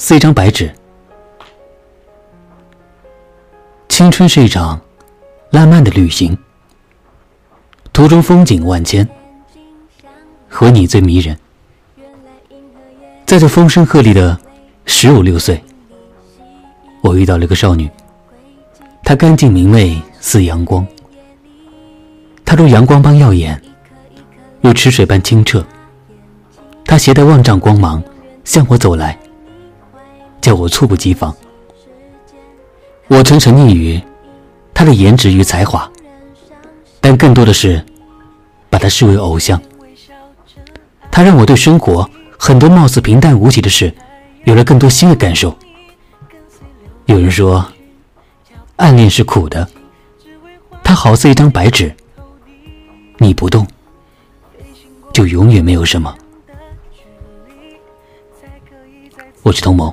似一张白纸。青春是一场浪漫的旅行，途中风景万千，和你最迷人。在这风声鹤唳的十五六岁，我遇到了一个少女，她干净明媚似阳光，她如阳光般耀眼，如池水般清澈。她携带万丈光芒向我走来，叫我猝不及防。我曾沉溺于他的颜值与才华，但更多的是把他视为偶像。他让我对生活。很多貌似平淡无奇的事，有了更多新的感受。有人说，暗恋是苦的，它好似一张白纸，你不动，就永远没有什么。我是童谋，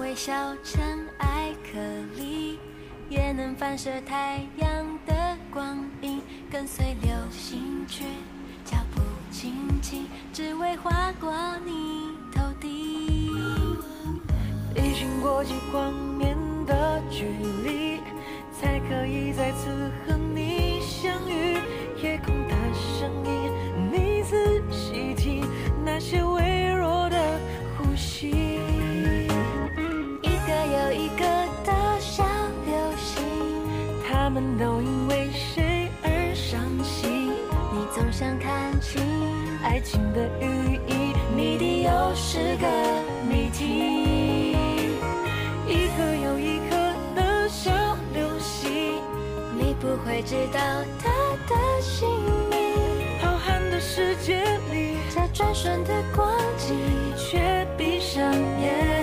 微小尘埃颗粒，也能反射太阳的光影，跟随流星去，脚步轻轻，只为划过你头顶。历经过几光年的距离，才可以再次想看清爱情的寓意，谜底又是个谜题。一颗又一颗的小流星，你不会知道它的姓名。浩瀚的世界里，这转瞬的光景，你却闭上眼。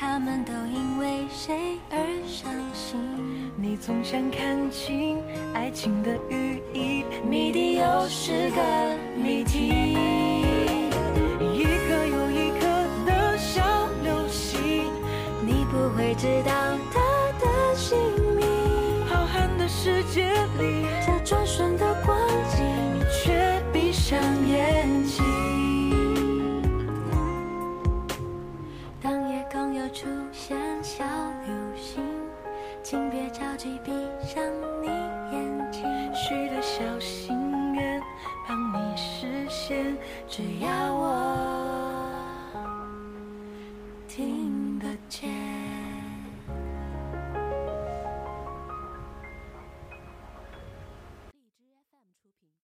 他们都因为谁而伤心？你总想看清爱情的寓意，谜底又是个谜题。一颗又一颗的小流星，你不会知道它的姓名。浩瀚的世界里，出现小流星，请别着急闭上你眼睛。许的小心愿，帮你实现，只要。